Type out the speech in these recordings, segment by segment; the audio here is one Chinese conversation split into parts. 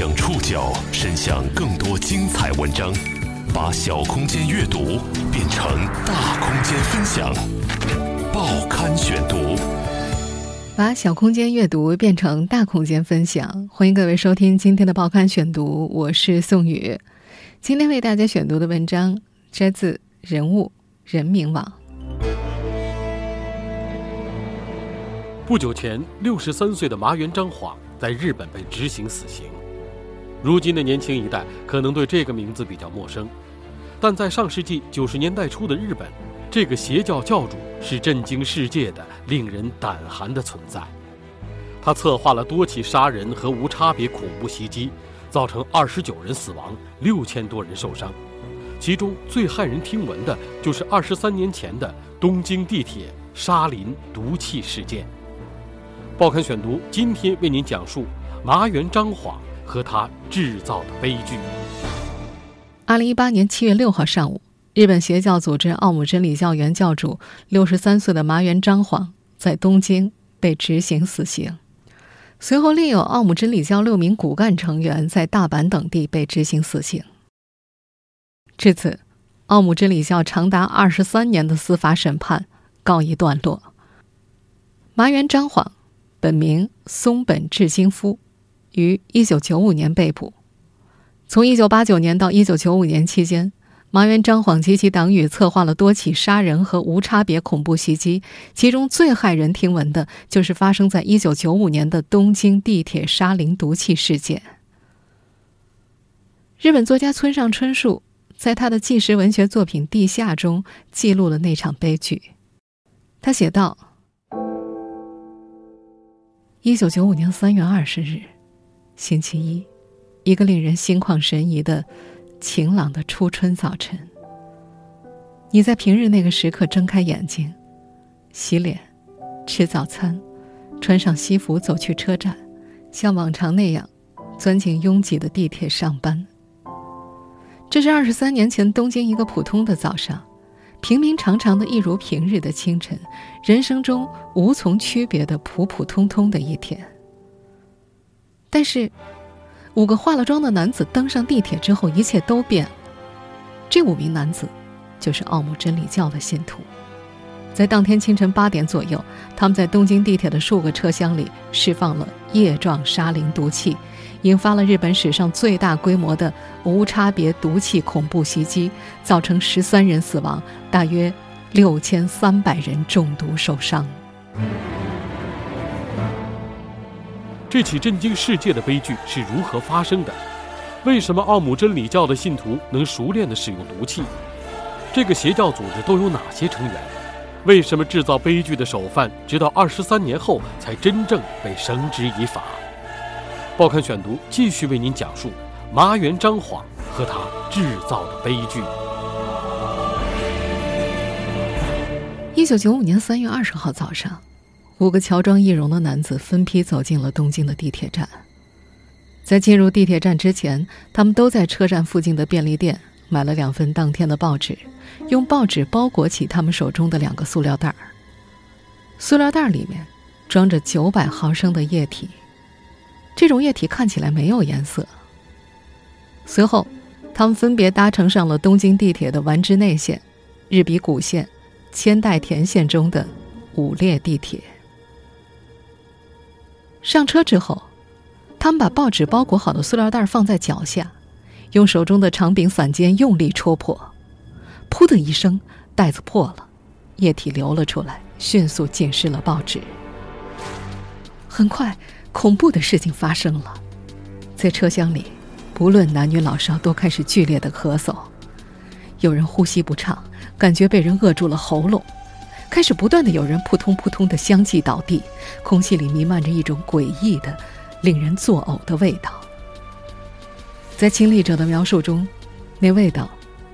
将触角伸向更多精彩文章，把小空间阅读变成大空间分享。报刊选读，把小空间阅读变成大空间分享。欢迎各位收听今天的报刊选读，我是宋宇。今天为大家选读的文章摘自《人物人民网》。不久前，六十三岁的麻原彰晃在日本被执行死刑。如今的年轻一代可能对这个名字比较陌生，但在上世纪九十年代初的日本，这个邪教教主是震惊世界的、令人胆寒的存在。他策划了多起杀人和无差别恐怖袭击，造成二十九人死亡、六千多人受伤。其中最骇人听闻的就是二十三年前的东京地铁沙林毒气事件。报刊选读今天为您讲述麻原彰晃。和他制造的悲剧。二零一八年七月六号上午，日本邪教组织奥姆真理教原教主六十三岁的麻原彰晃在东京被执行死刑。随后，另有奥姆真理教六名骨干成员在大阪等地被执行死刑。至此，奥姆真理教长达二十三年的司法审判告一段落。麻原彰晃，本名松本智金夫。于一九九五年被捕。从一九八九年到一九九五年期间，麻原彰晃及其党羽策划了多起杀人和无差别恐怖袭击，其中最骇人听闻的就是发生在一九九五年的东京地铁沙林毒气事件。日本作家村上春树在他的纪实文学作品《地下》中记录了那场悲剧。他写道：“一九九五年三月二十日。”星期一，一个令人心旷神怡的晴朗的初春早晨。你在平日那个时刻睁开眼睛，洗脸，吃早餐，穿上西服走去车站，像往常那样钻进拥挤的地铁上班。这是二十三年前东京一个普通的早上，平平常常的一如平日的清晨，人生中无从区别的普普通通的一天。但是，五个化了妆的男子登上地铁之后，一切都变了。这五名男子，就是奥姆真理教的信徒。在当天清晨八点左右，他们在东京地铁的数个车厢里释放了液状沙林毒气，引发了日本史上最大规模的无差别毒气恐怖袭击，造成十三人死亡，大约六千三百人中毒受伤。这起震惊世界的悲剧是如何发生的？为什么奥姆真理教的信徒能熟练地使用毒气？这个邪教组织都有哪些成员？为什么制造悲剧的首犯直到二十三年后才真正被绳之以法？报刊选读继续为您讲述麻原彰晃和他制造的悲剧。一九九五年三月二十号早上。五个乔装易容的男子分批走进了东京的地铁站。在进入地铁站之前，他们都在车站附近的便利店买了两份当天的报纸，用报纸包裹起他们手中的两个塑料袋儿。塑料袋里面装着九百毫升的液体，这种液体看起来没有颜色。随后，他们分别搭乘上了东京地铁的丸之内线、日比谷线、千代田线中的五列地铁。上车之后，他们把报纸包裹好的塑料袋放在脚下，用手中的长柄伞尖用力戳破，噗的一声，袋子破了，液体流了出来，迅速浸湿了报纸。很快，恐怖的事情发生了，在车厢里，不论男女老少都开始剧烈的咳嗽，有人呼吸不畅，感觉被人扼住了喉咙。开始不断的有人扑通扑通的相继倒地，空气里弥漫着一种诡异的、令人作呕的味道。在亲历者的描述中，那味道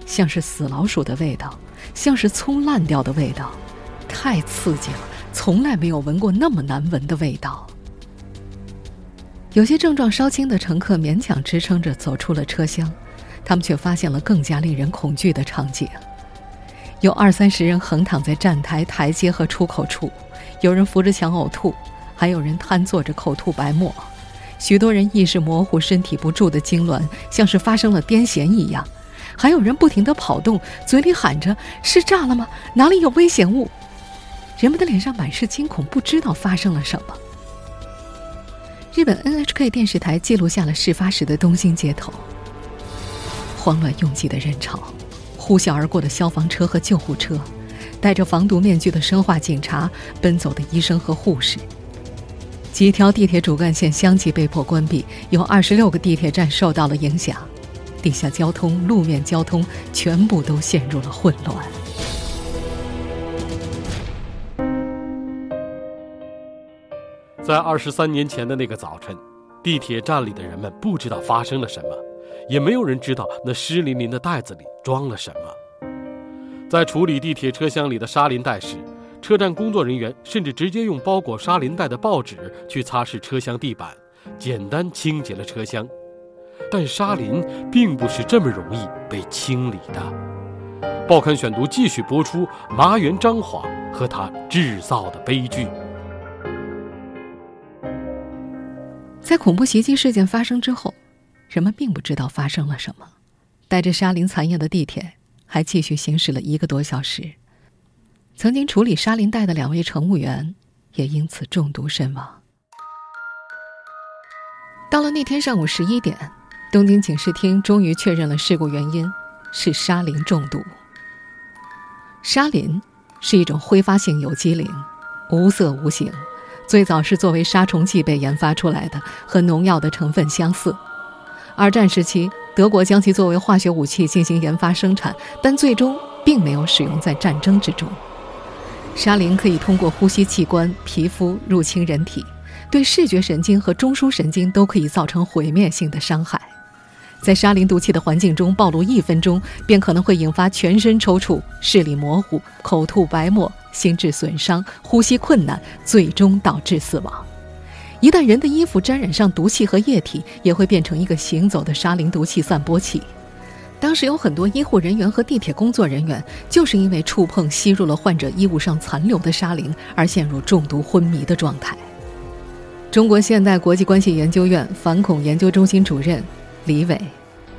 像是死老鼠的味道，像是葱烂掉的味道，太刺激了，从来没有闻过那么难闻的味道。有些症状稍轻的乘客勉强支撑着走出了车厢，他们却发现了更加令人恐惧的场景。有二三十人横躺在站台、台阶和出口处，有人扶着墙呕吐，还有人瘫坐着口吐白沫，许多人意识模糊、身体不住的痉挛，像是发生了癫痫一样；还有人不停地跑动，嘴里喊着“是炸了吗？哪里有危险物？”人们的脸上满是惊恐，不知道发生了什么。日本 NHK 电视台记录下了事发时的东京街头：慌乱拥挤的人潮，呼啸而过的消防车和救护车，戴着防毒面具的生化警察，奔走的医生和护士。几条地铁主干线相继被迫关闭，有二十六个地铁站受到了影响，地下交通、路面交通全部都陷入了混乱。在二十三年前的那个早晨，地铁站里的人们不知道发生了什么，也没有人知道那湿淋淋的袋子里装了什么。在处理地铁车厢里的沙林袋时，车站工作人员甚至直接用包裹沙林袋的报纸去擦拭车厢地板，简单清洁了车厢。但沙林并不是这么容易被清理的。报刊选读继续播出麻原彰晃和他制造的悲剧。在恐怖袭击事件发生之后，人们并不知道发生了什么。带着沙林残液的地铁还继续行驶了一个多小时。曾经处理沙林袋的两位乘务员也因此中毒身亡。到了那天上午十一点，东京警视厅终于确认了事故原因是沙林中毒。沙林是一种挥发性有机磷，无色无形。最早是作为杀虫剂被研发出来的，和农药的成分相似。二战时期，德国将其作为化学武器进行研发生产，但最终并没有使用在战争之中。沙林可以通过呼吸器官、皮肤入侵人体，对视觉神经和中枢神经都可以造成毁灭性的伤害。在沙林毒气的环境中暴露一分钟，便可能会引发全身抽搐、视力模糊、口吐白沫。心智损伤、呼吸困难，最终导致死亡。一旦人的衣服沾染上毒气和液体，也会变成一个行走的沙林毒气散播器。当时有很多医护人员和地铁工作人员，就是因为触碰吸入了患者衣物上残留的沙林，而陷入中毒昏迷的状态。中国现代国际关系研究院反恐研究中心主任李伟，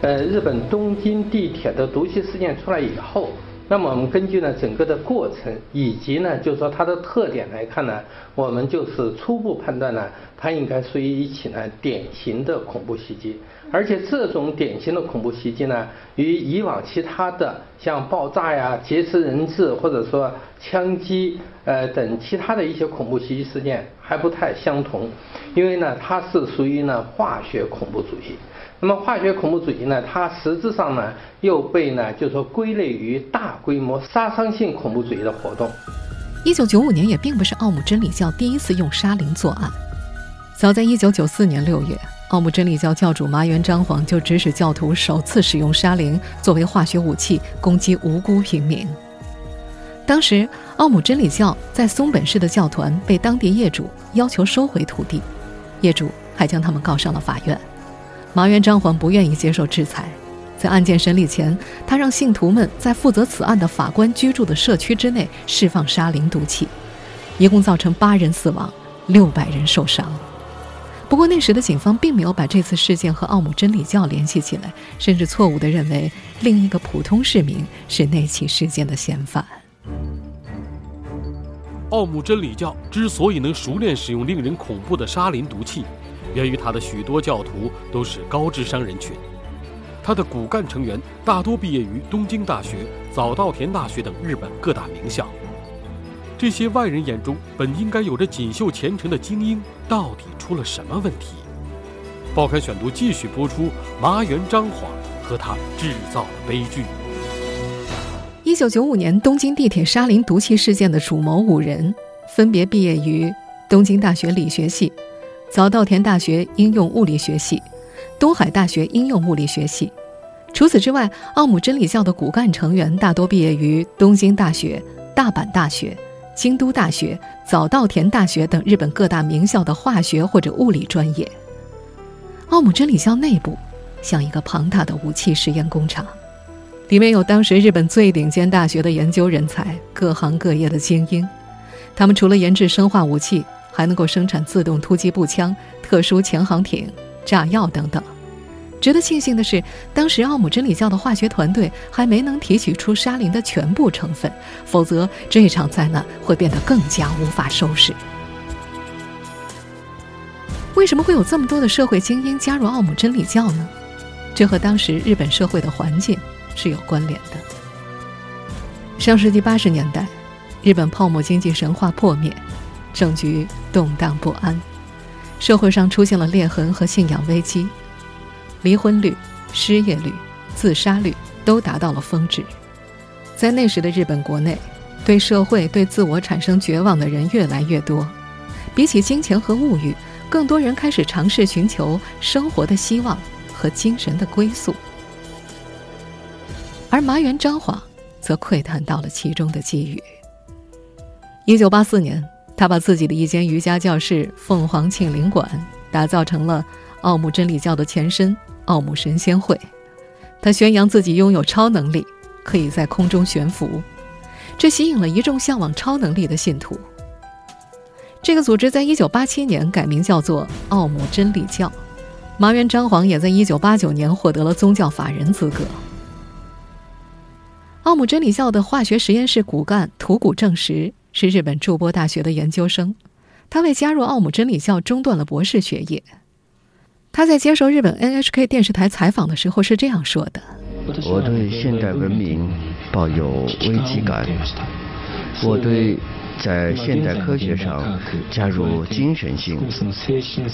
呃，日本东京地铁的毒气事件出来以后。那么我们根据呢整个的过程以及呢就是说它的特点来看呢，我们就是初步判断呢，它应该属于一起呢典型的恐怖袭击，而且这种典型的恐怖袭击呢，与以往其他的像爆炸呀、劫持人质或者说枪击呃等其他的一些恐怖袭击事件还不太相同，因为呢它是属于呢化学恐怖主义。那么化学恐怖主义呢？它实质上呢又被呢就说归类于大规模杀伤性恐怖主义的活动。一九九五年也并不是奥姆真理教第一次用沙林作案，早在一九九四年六月，奥姆真理教教主麻原彰晃就指使教徒首次使用沙林作为化学武器攻击无辜平民。当时奥姆真理教在松本市的教团被当地业主要求收回土地，业主还将他们告上了法院。麻原彰晃不愿意接受制裁，在案件审理前，他让信徒们在负责此案的法官居住的社区之内释放沙林毒气，一共造成八人死亡，六百人受伤。不过那时的警方并没有把这次事件和奥姆真理教联系起来，甚至错误地认为另一个普通市民是那起事件的嫌犯。奥姆真理教之所以能熟练使用令人恐怖的沙林毒气。源于他的许多教徒都是高智商人群，他的骨干成员大多毕业于东京大学、早稻田大学等日本各大名校。这些外人眼中本应该有着锦绣前程的精英，到底出了什么问题？报刊选读继续播出麻原彰晃和他制造的悲剧。一九九五年东京地铁沙林毒气事件的主谋五人，分别毕业于东京大学理学系。早稻田大学应用物理学系、东海大学应用物理学系。除此之外，奥姆真理教的骨干成员大多毕业于东京大学、大阪大学、京都大学、早稻田大学等日本各大名校的化学或者物理专业。奥姆真理教内部像一个庞大的武器实验工厂，里面有当时日本最顶尖大学的研究人才，各行各业的精英。他们除了研制生化武器。还能够生产自动突击步枪、特殊潜航艇、炸药等等。值得庆幸的是，当时奥姆真理教的化学团队还没能提取出沙林的全部成分，否则这场灾难会变得更加无法收拾。为什么会有这么多的社会精英加入奥姆真理教呢？这和当时日本社会的环境是有关联的。上世纪八十年代，日本泡沫经济神话破灭，政局动荡不安，社会上出现了裂痕和信仰危机。离婚率、失业率、自杀率都达到了峰值。在那时的日本国内，对社会、对自我产生绝望的人越来越多。比起金钱和物欲，更多人开始尝试寻求生活的希望和精神的归宿。而麻原彰晃则窥探到了其中的机遇。一九八四年，他把自己的一间瑜伽教室——凤凰庆龄馆，打造成了奥姆真理教的前身。奥姆神仙会，他宣扬自己拥有超能力，可以在空中悬浮，这吸引了一众向往超能力的信徒。这个组织在一九八七年改名叫做奥姆真理教，麻原彰晃也在一九八九年获得了宗教法人资格。奥姆真理教的化学实验室骨干土谷正实是日本筑波大学的研究生，他为加入奥姆真理教中断了博士学业。他在接受日本 NHK 电视台采访的时候是这样说的：“我对现代文明抱有危机感，我对在现代科学上加入精神性，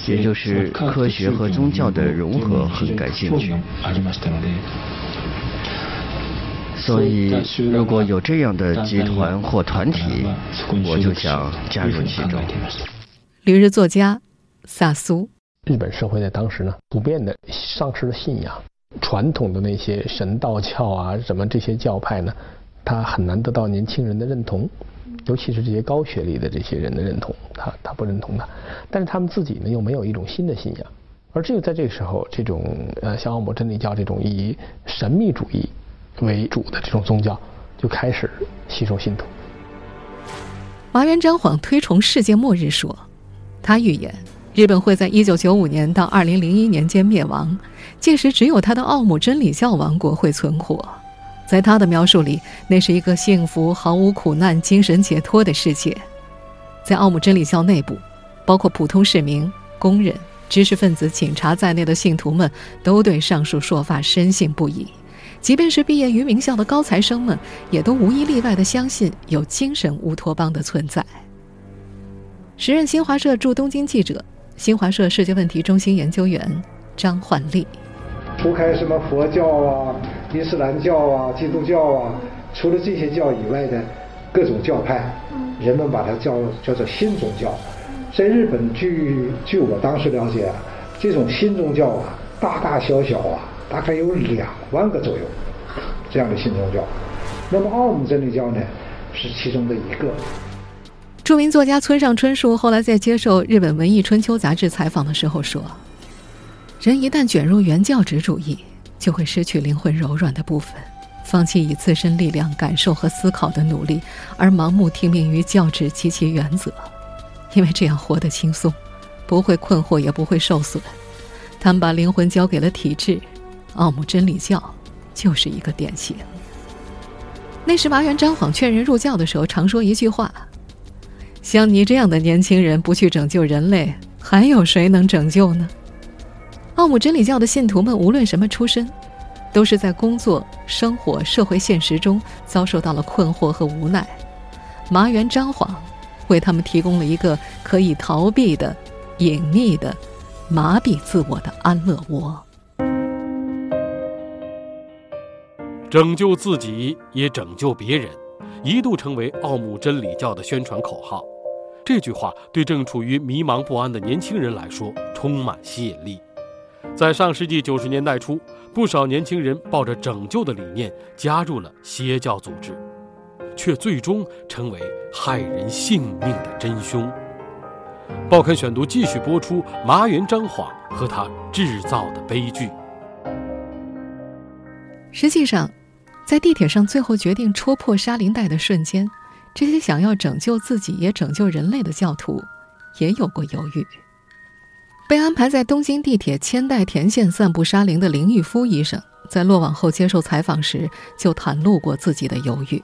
也就是科学和宗教的融合很感兴趣。所以，如果有这样的集团或团体，我就想加入其中。”旅日作家萨苏。日本社会在当时呢，普遍的丧失了信仰，传统的那些神道教啊，什么这些教派呢，他很难得到年轻人的认同，尤其是这些高学历的这些人的认同，他他不认同的，但是他们自己呢又没有一种新的信仰，而只有在这个时候，这种呃像奥姆真理教这种以神秘主义为主的这种宗教就开始吸收信徒。麻原彰晃推崇世界末日说，他预言。日本会在一九九五年到二零零一年间灭亡，届时只有他的奥姆真理教王国会存活。在他的描述里，那是一个幸福、毫无苦难、精神解脱的世界。在奥姆真理教内部，包括普通市民、工人、知识分子、警察在内的信徒们，都对上述说法深信不疑。即便是毕业于名校的高材生们，也都无一例外地相信有精神乌托邦的存在。时任新华社驻东京记者。新华社世界问题中心研究员张焕丽：除开什么佛教啊、伊斯兰教啊、基督教啊，除了这些教以外的各种教派，人们把它叫叫做新宗教。在日本，据据我当时了解，这种新宗教啊，大大小小啊，大概有两万个左右这样的新宗教。那么奥姆真理教呢，是其中的一个。著名作家村上春树后来在接受日本《文艺春秋》杂志采访的时候说：“人一旦卷入原教旨主义，就会失去灵魂柔软的部分，放弃以自身力量感受和思考的努力，而盲目听命于教旨及其原则，因为这样活得轻松，不会困惑，也不会受损。他们把灵魂交给了体制，奥姆真理教就是一个典型。那时麻原彰晃劝人入教的时候，常说一句话。”像你这样的年轻人不去拯救人类，还有谁能拯救呢？奥姆真理教的信徒们无论什么出身，都是在工作、生活、社会现实中遭受到了困惑和无奈。麻原彰晃为他们提供了一个可以逃避的、隐秘的、麻痹自我的安乐窝。拯救自己，也拯救别人，一度成为奥姆真理教的宣传口号。这句话对正处于迷茫不安的年轻人来说充满吸引力。在上世纪九十年代初，不少年轻人抱着拯救的理念加入了邪教组织，却最终成为害人性命的真凶。报刊选读继续播出麻原彰晃和他制造的悲剧。实际上，在地铁上最后决定戳破沙林带的瞬间。这些想要拯救自己也拯救人类的教徒，也有过犹豫。被安排在东京地铁千代田线散布沙林的林玉夫医生，在落网后接受采访时就袒露过自己的犹豫。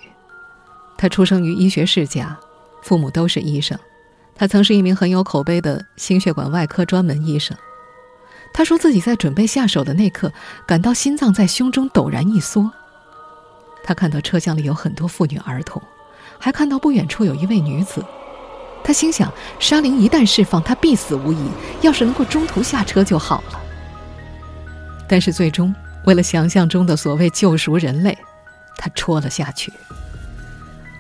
他出生于医学世家，父母都是医生。他曾是一名很有口碑的心血管外科专门医生。他说自己在准备下手的那刻，感到心脏在胸中陡然一缩。他看到车厢里有很多妇女儿童，还看到不远处有一位女子。他心想，沙林一旦释放，他必死无疑。要是能够中途下车就好了。但是最终，为了想象中的所谓救赎人类，他戳了下去。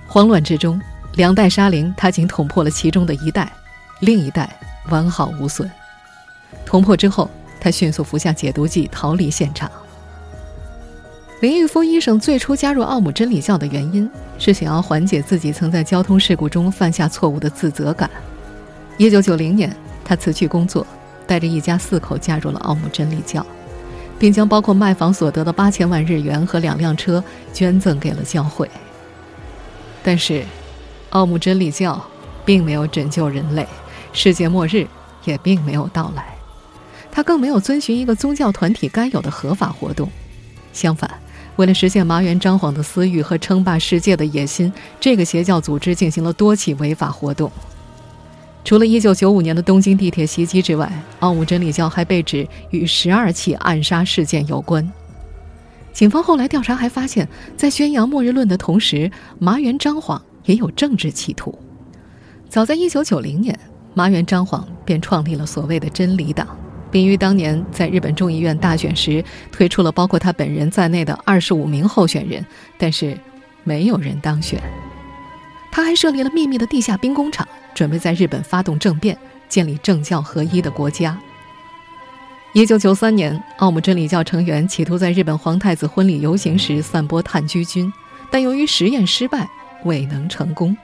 慌乱之中，两袋沙林他仅捅破了其中的一袋，另一袋完好无损。捅破之后，他迅速服下解毒剂，逃离现场。林玉夫医生最初加入奥姆真理教的原因是想要缓解自己曾在交通事故中犯下错误的自责感。一九九零年，他辞去工作，带着一家四口加入了奥姆真理教，并将包括卖房所得的八千万日元和两辆车捐赠给了教会。但是，奥姆真理教并没有拯救人类，世界末日也并没有到来。他更没有遵循一个宗教团体该有的合法活动，相反。为了实现麻原彰晃的私欲和称霸世界的野心，这个邪教组织进行了多起违法活动。除了1995年的东京地铁袭击之外，奥姆真理教还被指与十二起暗杀事件有关。警方后来调查还发现，在宣扬末日论的同时，麻原彰晃也有政治企图。早在1990年，麻原彰晃便创立了所谓的真理党。并于当年在日本众议院大选时推出了包括他本人在内的二十五名候选人，但是没有人当选。他还设立了秘密的地下兵工厂，准备在日本发动政变，建立政教合一的国家。一九九三年，奥姆真理教成员企图在日本皇太子婚礼游行时散播炭疽菌，但由于实验失败，未能成功。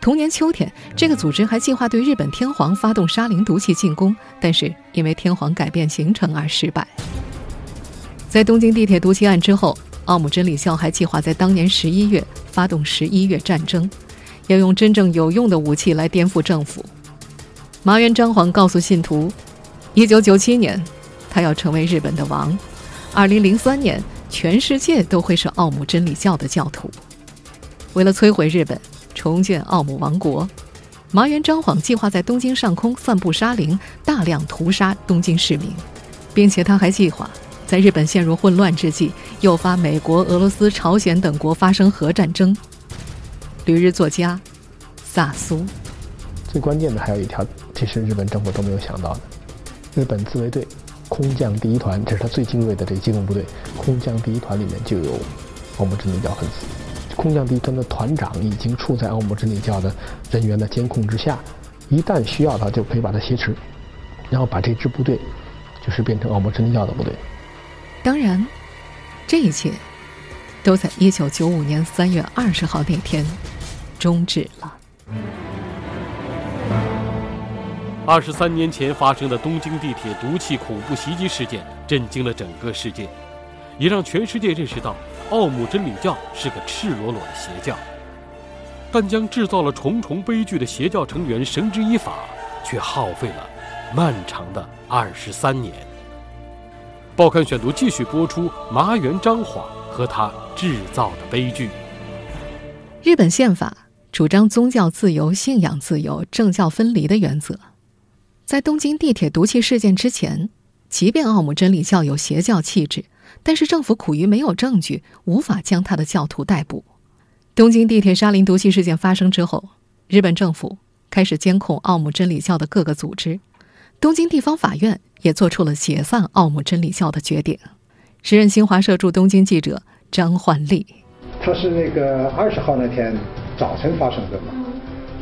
同年秋天，这个组织还计划对日本天皇发动沙林毒气进攻，但是因为天皇改变行程而失败。在东京地铁毒气案之后，奥姆真理教还计划在当年十一月发动十一月战争，要用真正有用的武器来颠覆政府。麻原彰晃告诉信徒，一九九七年，他要成为日本的王；二零零三年，全世界都会是奥姆真理教的教徒。为了摧毁日本。重建奥姆王国，麻原彰晃计划在东京上空散布沙林，大量屠杀东京市民，并且他还计划在日本陷入混乱之际，诱发美国、俄罗斯、朝鲜等国发生核战争。旅日作家萨苏，最关键的还有一条，其实日本政府都没有想到的：日本自卫队空降第一团，这是他最精锐的这个机动部队，空降第一团里面就有我们真理教分子。空降第一团的团长已经处在奥姆真理教的人员的监控之下，一旦需要他，就可以把他挟持，然后把这支部队就是变成奥姆真理教的部队。当然，这一切都在一九九五年三月二十号那天终止了。二十三年前发生的东京地铁毒气恐怖袭击事件，震惊了整个世界，也让全世界认识到。奥姆真理教是个赤裸裸的邪教，但将制造了重重悲剧的邪教成员绳之以法，却耗费了漫长的二十三年。报刊选读继续播出麻原彰晃和他制造的悲剧。日本宪法主张宗教自由、信仰自由、政教分离的原则。在东京地铁毒气事件之前，即便奥姆真理教有邪教气质。但是政府苦于没有证据，无法将他的教徒逮捕。东京地铁沙林毒气事件发生之后，日本政府开始监控奥姆真理教的各个组织，东京地方法院也做出了解散奥姆真理教的决定。时任新华社驻东京记者张焕丽，他是那个二十号那天早晨发生的嘛？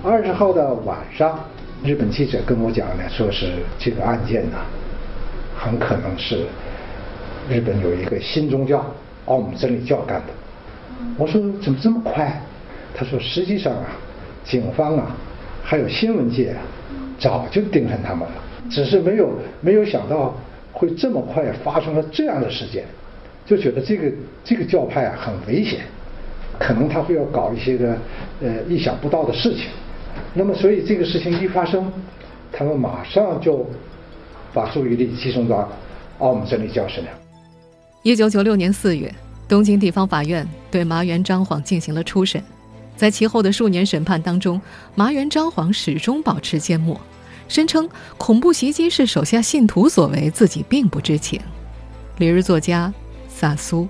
二十号的晚上，日本记者跟我讲呢，说是这个案件呢，很可能是。日本有一个新宗教奥姆真理教干的，我说怎么这么快？他说实际上啊，警方啊，还有新闻界啊，早就盯上他们了，只是没有没有想到会这么快发生了这样的事件，就觉得这个这个教派啊很危险，可能他会要搞一些个呃意想不到的事情。那么所以这个事情一发生，他们马上就把注意力集中到奥姆真理教身上。一九九六年四月，东京地方法院对麻原彰晃进行了初审，在其后的数年审判当中，麻原彰晃始终保持缄默，声称恐怖袭击是手下信徒所为，自己并不知情。旅日作家萨苏。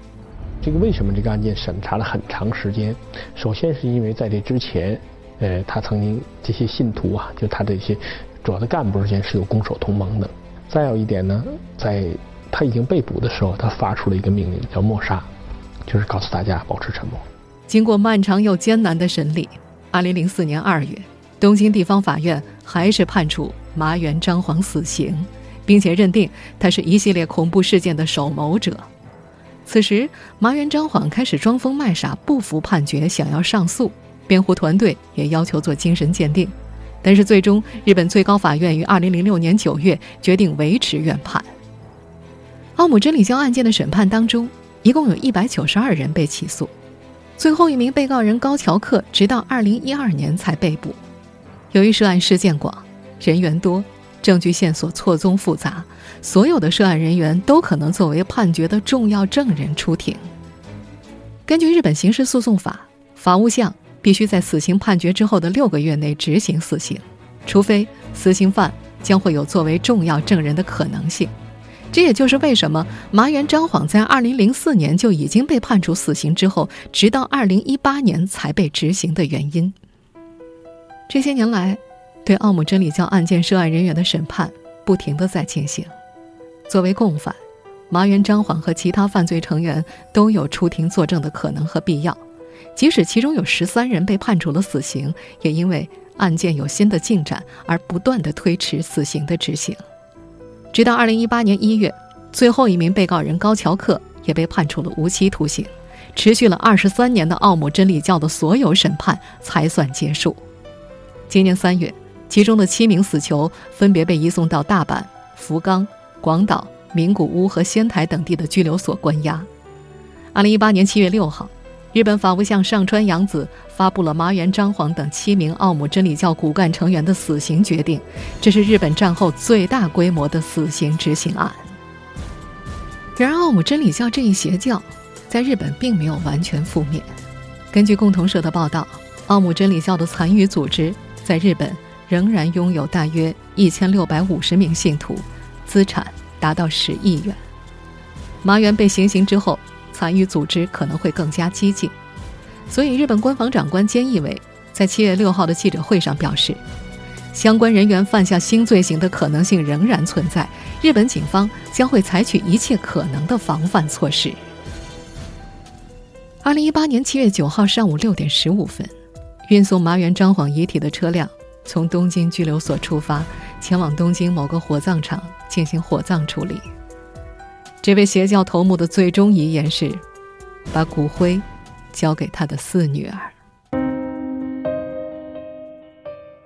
这个为什么这个案件审查了很长时间？首先是因为在这之前，呃，他曾经这些信徒啊，就他这些主要的干部之间是有攻守同盟的。再有一点呢，在他已经被捕的时候，他发出了一个命令，叫默杀，就是告诉大家保持沉默。经过漫长又艰难的审理，二零零四年二月，东京地方法院还是判处麻原彰晃死刑，并且认定他是一系列恐怖事件的首谋者。此时，麻原彰晃开始装疯卖傻，不服判决，想要上诉。辩护团队也要求做精神鉴定，但是最终，日本最高法院于二零零六年九月决定维持原判。奥姆真理教案件的审判当中，一共有一百九十二人被起诉，最后一名被告人高桥克直到二零一二年才被捕。由于涉案事件广，人员多。证据线索错综复杂，所有的涉案人员都可能作为判决的重要证人出庭。根据日本刑事诉讼法，法务相必须在死刑判决之后的六个月内执行死刑，除非死刑犯将会有作为重要证人的可能性。这也就是为什么麻原彰晃在2004年就已经被判处死刑之后，直到2018年才被执行的原因。这些年来。对奥姆真理教案件涉案人员的审判不停地在进行。作为共犯，麻原彰晃和其他犯罪成员都有出庭作证的可能和必要。即使其中有十三人被判处了死刑，也因为案件有新的进展而不断地推迟死刑的执行。直到二零一八年一月，最后一名被告人高桥克也被判处了无期徒刑。持续了二十三年的奥姆真理教的所有审判才算结束。今年三月。其中的七名死囚分别被移送到大阪、福冈、广岛、名古屋和仙台等地的拘留所关押。二零一八年七月六号，日本法务相上川洋子发布了麻原彰晃等七名奥姆真理教骨干成员的死刑决定，这是日本战后最大规模的死刑执行案。然而，奥姆真理教这一邪教在日本并没有完全覆灭。根据共同社的报道，奥姆真理教的残余组织在日本。仍然拥有大约一千六百五十名信徒，资产达到十亿元。麻原被行刑之后，残余组织可能会更加激进，所以日本官房长官菅义伟在七月六号的记者会上表示，相关人员犯下新罪行的可能性仍然存在，日本警方将会采取一切可能的防范措施。二零一八年七月九号上午六点十五分，运送麻原彰晃遗体的车辆。从东京拘留所出发，前往东京某个火葬场进行火葬处理。这位邪教头目的最终遗言是：把骨灰交给他的四女儿。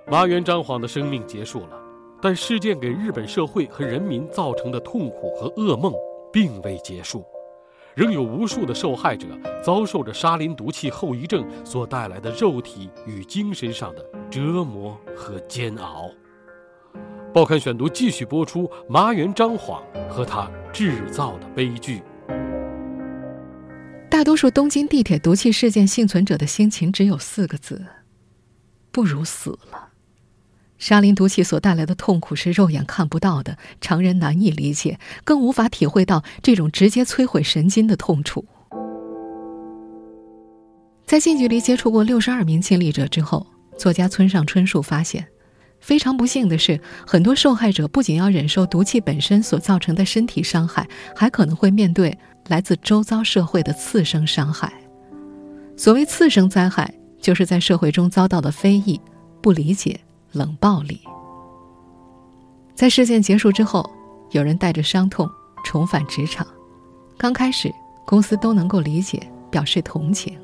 麻原彰晃的生命结束了，但事件给日本社会和人民造成的痛苦和噩梦并未结束。仍有无数的受害者遭受着沙林毒气后遗症所带来的肉体与精神上的折磨和煎熬。报刊选读继续播出麻原彰晃和他制造的悲剧。大多数东京地铁毒气事件幸存者的心情只有四个字：不如死了。沙林毒气所带来的痛苦是肉眼看不到的，常人难以理解，更无法体会到这种直接摧毁神经的痛楚。在近距离接触过六十二名亲历者之后，作家村上春树发现，非常不幸的是，很多受害者不仅要忍受毒气本身所造成的身体伤害，还可能会面对来自周遭社会的次生伤害。所谓次生灾害，就是在社会中遭到的非议、不理解。冷暴力。在事件结束之后，有人带着伤痛重返职场。刚开始，公司都能够理解，表示同情。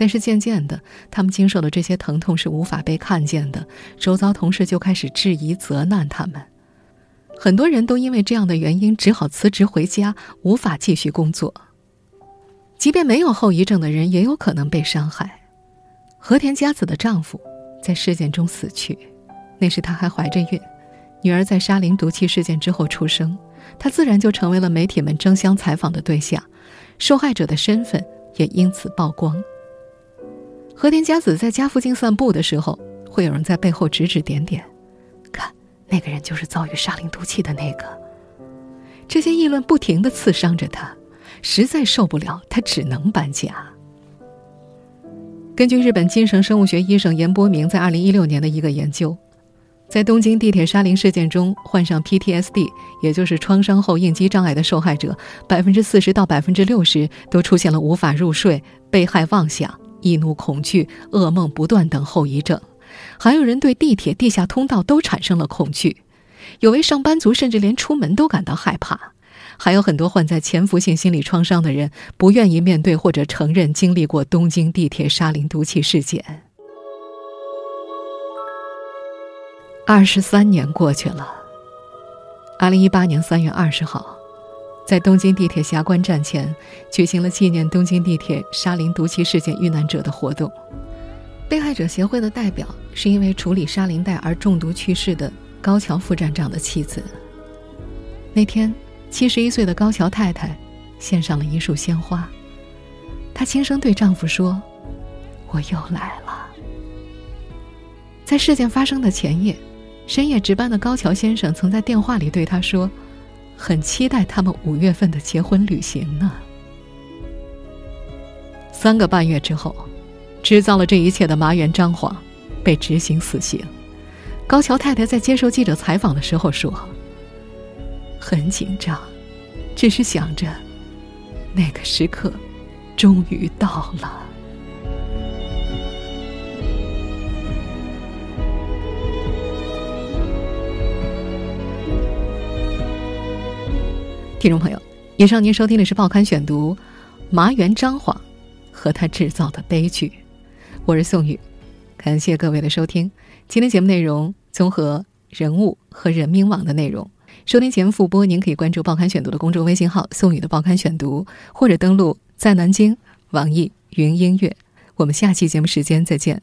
但是渐渐的，他们经受的这些疼痛是无法被看见的。周遭同事就开始质疑、责难他们。很多人都因为这样的原因，只好辞职回家，无法继续工作。即便没有后遗症的人，也有可能被伤害。和田佳子的丈夫在事件中死去。那时她还怀着孕，女儿在沙林毒气事件之后出生，她自然就成为了媒体们争相采访的对象，受害者的身份也因此曝光。和田佳子在家附近散步的时候，会有人在背后指指点点，看那个人就是遭遇沙林毒气的那个。这些议论不停地刺伤着他，实在受不了，他只能搬家。根据日本精神生物学医生岩波明在2016年的一个研究。在东京地铁沙林事件中，患上 PTSD，也就是创伤后应激障碍的受害者，百分之四十到百分之六十都出现了无法入睡、被害妄想、易怒恐惧、噩梦不断等后遗症。还有人对地铁地下通道都产生了恐惧，有位上班族甚至连出门都感到害怕。还有很多患在潜伏性心理创伤的人，不愿意面对或者承认经历过东京地铁沙林毒气事件。二十三年过去了。二零一八年三月二十号，在东京地铁霞关站前举行了纪念东京地铁沙林毒气事件遇难者的活动。被害者协会的代表是因为处理沙林袋而中毒去世的高桥副站长的妻子。那天，七十一岁的高桥太太献上了一束鲜花。她轻声对丈夫说：“我又来了。”在事件发生的前夜。深夜值班的高桥先生曾在电话里对他说：“很期待他们五月份的结婚旅行呢。”三个半月之后，制造了这一切的麻原彰晃被执行死刑。高桥太太在接受记者采访的时候说：“很紧张，只是想着那个时刻终于到了。”听众朋友，以上您收听的是《报刊选读》，麻原彰晃和他制造的悲剧。我是宋宇，感谢各位的收听。今天节目内容综合人物和人民网的内容。收听节目复播，您可以关注《报刊选读》的公众微信号“宋宇的报刊选读”，或者登录在南京网易云音乐。我们下期节目时间再见。